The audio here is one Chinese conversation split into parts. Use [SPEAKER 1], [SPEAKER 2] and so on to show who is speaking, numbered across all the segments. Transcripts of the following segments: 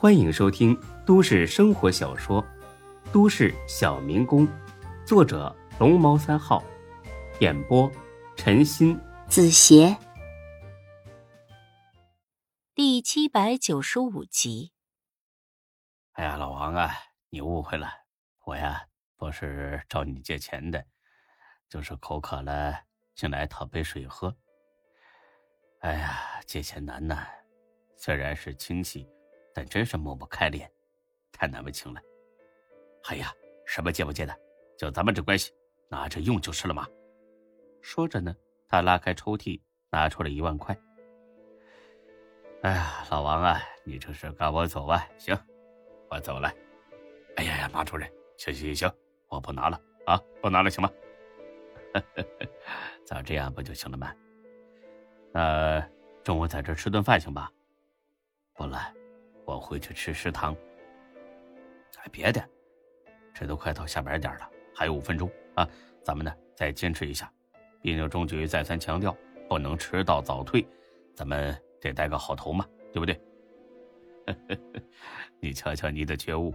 [SPEAKER 1] 欢迎收听都市生活小说《都市小民工》，作者龙猫三号，演播陈鑫、
[SPEAKER 2] 子邪，第七百九十五集。
[SPEAKER 3] 哎呀，老王啊，你误会了，我呀不是找你借钱的，就是口渴了，进来讨杯水喝。哎呀，借钱难呐，虽然是亲戚。但真是抹不开脸，太难为情了。哎呀，什么借不借的，就咱们这关系，拿着用就是了嘛。说着呢，他拉开抽屉，拿出了一万块。哎呀，老王啊，你这是赶我走啊？行，我走了。哎呀呀，马主任，行行行行，我不拿了啊，不拿了，行吗？早这样不就行了吗？那中午在这吃顿饭行吧？不了。我回去吃食堂。哎，别的，这都快到下班点了，还有五分钟啊！咱们呢再坚持一下。毕竟中局再三强调不能迟到早退，咱们得带个好头嘛，对不对？你瞧瞧你的觉悟，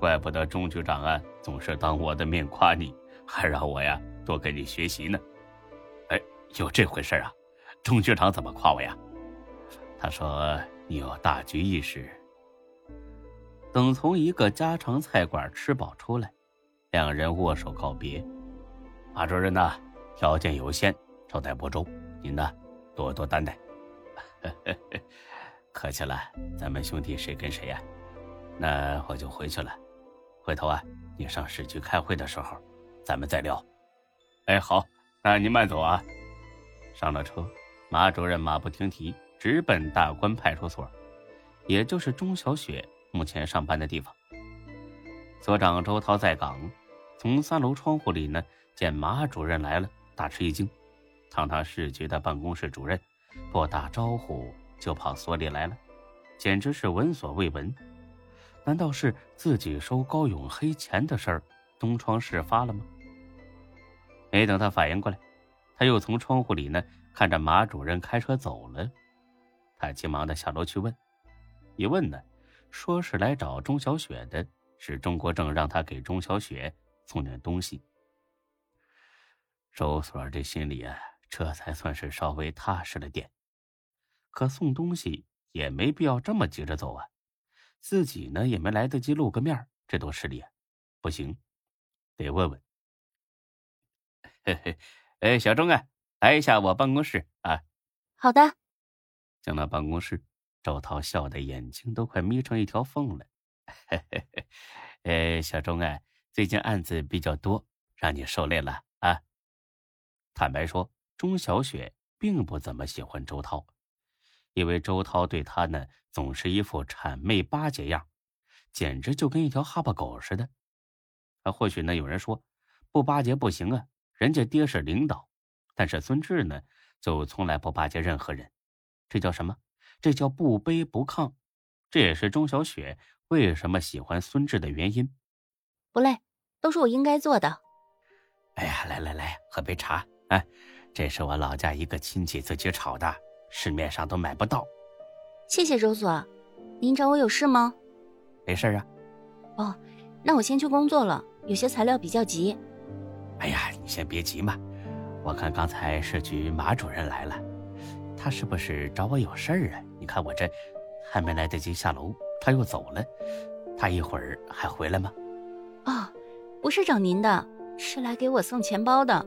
[SPEAKER 3] 怪不得钟局长啊总是当我的面夸你，还让我呀多跟你学习呢。哎，有这回事啊？钟局长怎么夸我呀？他说你有大局意识。等从一个家常菜馆吃饱出来，两人握手告别。马主任呐，条件有限，招待不周，您呢多多担待。客气了，咱们兄弟谁跟谁呀？那我就回去了。回头啊，你上市局开会的时候，咱们再聊。哎，好，那您慢走啊。上了车，马主任马不停蹄直奔大关派出所，也就是钟小雪。目前上班的地方，所长周涛在岗，从三楼窗户里呢见马主任来了，大吃一惊。堂堂市局的办公室主任，不打招呼就跑所里来了，简直是闻所未闻。难道是自己收高勇黑钱的事儿东窗事发了吗？没等他反应过来，他又从窗户里呢看着马主任开车走了，他急忙的下楼去问，一问呢。说是来找钟小雪的，是钟国正让他给钟小雪送点东西。周所这心里啊，这才算是稍微踏实了点。可送东西也没必要这么急着走啊，自己呢也没来得及露个面，这多失礼啊！不行，得问问。嘿嘿，哎，小钟啊，来一下我办公室啊。
[SPEAKER 2] 好的。
[SPEAKER 3] 进了办公室。周涛笑的眼睛都快眯成一条缝了。嘿嘿嘿，呃，小钟啊，最近案子比较多，让你受累了啊。坦白说，钟小雪并不怎么喜欢周涛，因为周涛对她呢总是一副谄媚巴结样，简直就跟一条哈巴狗似的。啊，或许呢有人说不巴结不行啊，人家爹是领导，但是孙志呢就从来不巴结任何人，这叫什么？这叫不卑不亢，这也是钟小雪为什么喜欢孙志的原因。
[SPEAKER 2] 不累，都是我应该做的。
[SPEAKER 3] 哎呀，来来来，喝杯茶。哎，这是我老家一个亲戚自己炒的，市面上都买不到。
[SPEAKER 2] 谢谢周所，您找我有事吗？
[SPEAKER 3] 没事啊。
[SPEAKER 2] 哦，那我先去工作了，有些材料比较急。
[SPEAKER 3] 哎呀，你先别急嘛，我看刚才市局马主任来了，他是不是找我有事儿啊？你看我这还没来得及下楼，他又走了。他一会儿还回来吗？
[SPEAKER 2] 哦，不是找您的，是来给我送钱包的。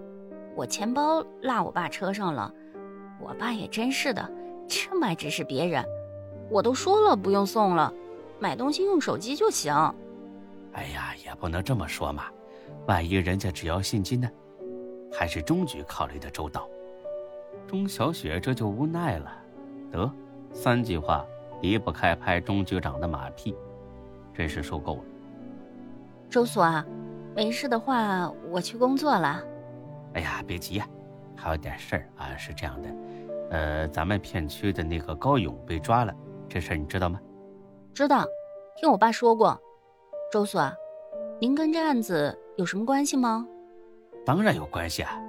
[SPEAKER 2] 我钱包落我爸车上了。我爸也真是的，这么爱指使别人。我都说了不用送了，买东西用手机就行。
[SPEAKER 3] 哎呀，也不能这么说嘛，万一人家只要现金呢？还是中局考虑的周到。钟小雪这就无奈了，得。三句话离不开拍钟局长的马屁，真是受够了。
[SPEAKER 2] 周所啊，没事的话，我去工作了。
[SPEAKER 3] 哎呀，别急呀，还有点事儿啊。是这样的，呃，咱们片区的那个高勇被抓了，这事儿你知道吗？
[SPEAKER 2] 知道，听我爸说过。周所，您跟这案子有什么关系吗？
[SPEAKER 3] 当然有关系啊。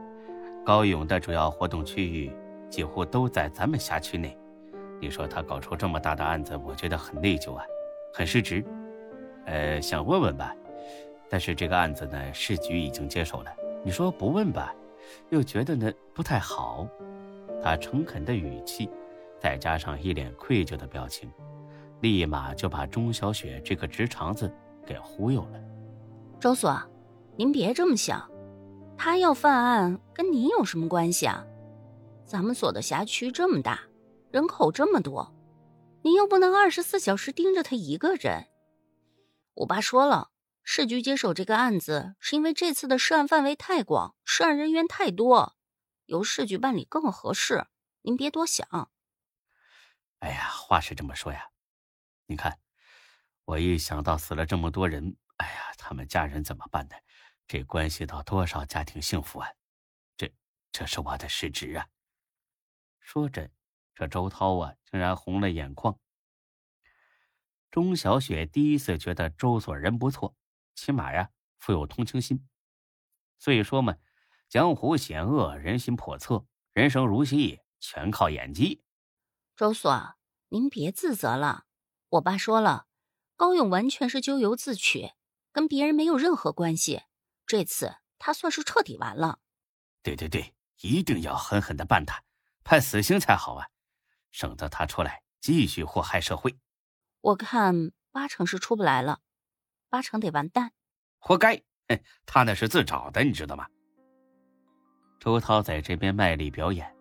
[SPEAKER 3] 高勇的主要活动区域几乎都在咱们辖区内。你说他搞出这么大的案子，我觉得很内疚啊，很失职。呃，想问问吧，但是这个案子呢，市局已经接手了。你说不问吧，又觉得呢不太好。他诚恳的语气，再加上一脸愧疚的表情，立马就把钟小雪这个直肠子给忽悠了。
[SPEAKER 2] 周所，您别这么想，他要犯案跟您有什么关系啊？咱们所的辖区这么大，人口这么多，您又不能二十四小时盯着他一个人。我爸说了，市局接手这个案子，是因为这次的涉案范围太广，涉案人员太多，由市局办理更合适。您别多想。
[SPEAKER 3] 哎呀，话是这么说呀，你看，我一想到死了这么多人，哎呀，他们家人怎么办呢？这关系到多少家庭幸福啊！这，这是我的失职啊！说着，这周涛啊，竟然红了眼眶。钟小雪第一次觉得周所人不错，起码呀，富有同情心。所以说嘛，江湖险恶，人心叵测，人生如戏，全靠演技。
[SPEAKER 2] 周所，您别自责了。我爸说了，高勇完全是咎由自取，跟别人没有任何关系。这次他算是彻底完了。
[SPEAKER 3] 对对对，一定要狠狠的办他，判死刑才好啊，省得他出来继续祸害社会。
[SPEAKER 2] 我看八成是出不来了，八成得完蛋，
[SPEAKER 3] 活该！他那是自找的，你知道吗？周涛在这边卖力表演，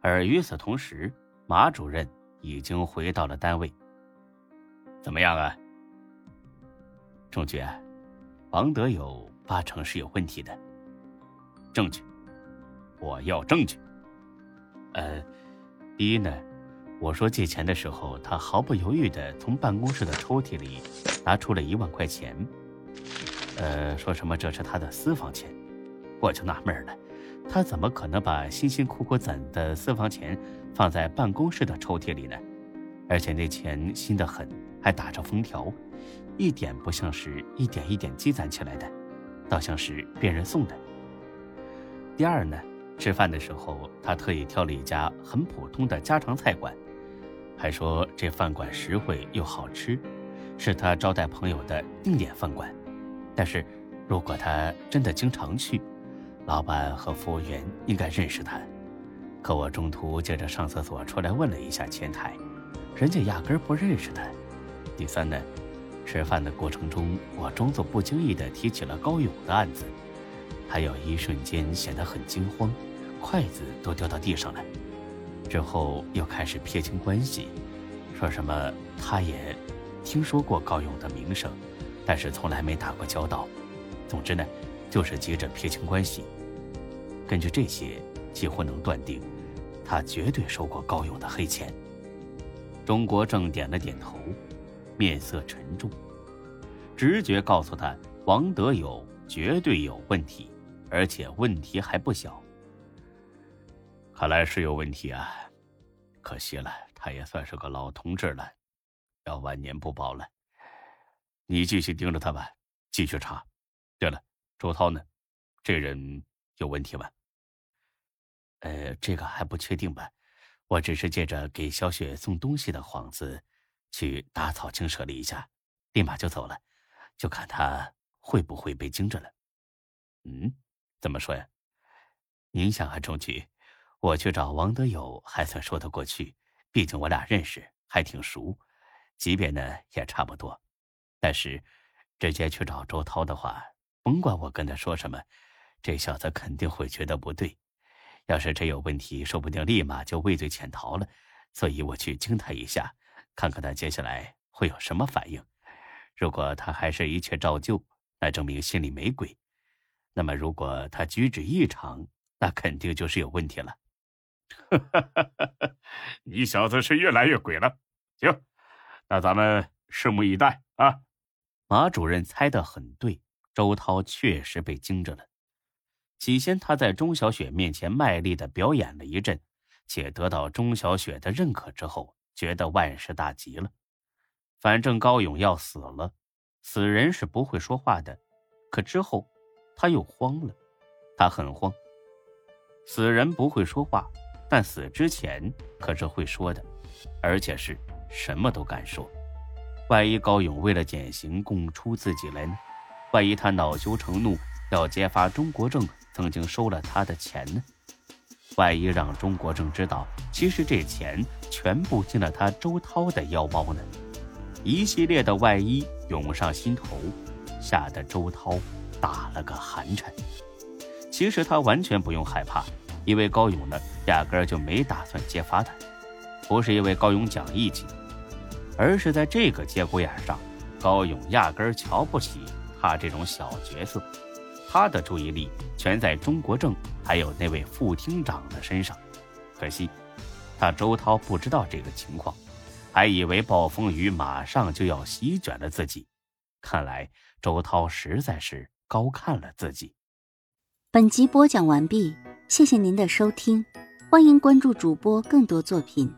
[SPEAKER 3] 而与此同时，马主任已经回到了单位。怎么样啊，仲局？王德友八成是有问题的，证据，我要证据。呃，第一呢。我说借钱的时候，他毫不犹豫地从办公室的抽屉里拿出了一万块钱。呃，说什么这是他的私房钱，我就纳闷了，他怎么可能把辛辛苦苦攒的私房钱放在办公室的抽屉里呢？而且那钱新得很，还打着封条，一点不像是一点一点积攒起来的，倒像是别人送的。第二呢，吃饭的时候，他特意挑了一家很普通的家常菜馆。还说这饭馆实惠又好吃，是他招待朋友的定点饭馆。但是，如果他真的经常去，老板和服务员应该认识他。可我中途借着上厕所出来问了一下前台，人家压根不认识他。第三呢，吃饭的过程中，我装作不经意地提起了高勇的案子，他有一瞬间显得很惊慌，筷子都掉到地上了。之后又开始撇清关系，说什么他也听说过高勇的名声，但是从来没打过交道。总之呢，就是急着撇清关系。根据这些，几乎能断定，他绝对收过高勇的黑钱。钟国正点了点头，面色沉重，直觉告诉他，王德友绝对有问题，而且问题还不小。看来是有问题啊，可惜了，他也算是个老同志了，要晚年不保了。你继续盯着他吧，继续查。对了，周涛呢？这人有问题吗？呃，这个还不确定吧，我只是借着给小雪送东西的幌子，去打草惊蛇了一下，立马就走了，就看他会不会被惊着了。嗯，怎么说呀？您想啊，中局。我去找王德友还算说得过去，毕竟我俩认识，还挺熟，级别呢也差不多。但是，直接去找周涛的话，甭管我跟他说什么，这小子肯定会觉得不对。要是真有问题，说不定立马就畏罪潜逃了。所以我去惊他一下，看看他接下来会有什么反应。如果他还是一切照旧，那证明心里没鬼；那么如果他举止异常，那肯定就是有问题了。
[SPEAKER 4] 哈 哈你小子是越来越鬼了。行，那咱们拭目以待啊。
[SPEAKER 3] 马主任猜的很对，周涛确实被惊着了。起先他在钟小雪面前卖力的表演了一阵，且得到钟小雪的认可之后，觉得万事大吉了。反正高勇要死了，死人是不会说话的。可之后，他又慌了，他很慌。死人不会说话。但死之前可是会说的，而且是什么都敢说。万一高勇为了减刑供出自己来呢？万一他恼羞成怒要揭发钟国正曾经收了他的钱呢？万一让钟国正知道，其实这钱全部进了他周涛的腰包呢？一系列的万一涌上心头，吓得周涛打了个寒颤。其实他完全不用害怕，因为高勇呢，压根儿就没打算揭发他，不是因为高勇讲义气，而是在这个节骨眼上，高勇压根儿瞧不起他这种小角色，他的注意力全在钟国政还有那位副厅长的身上。可惜，他周涛不知道这个情况。还以为暴风雨马上就要席卷了自己，看来周涛实在是高看了自己。
[SPEAKER 5] 本集播讲完毕，谢谢您的收听，欢迎关注主播更多作品。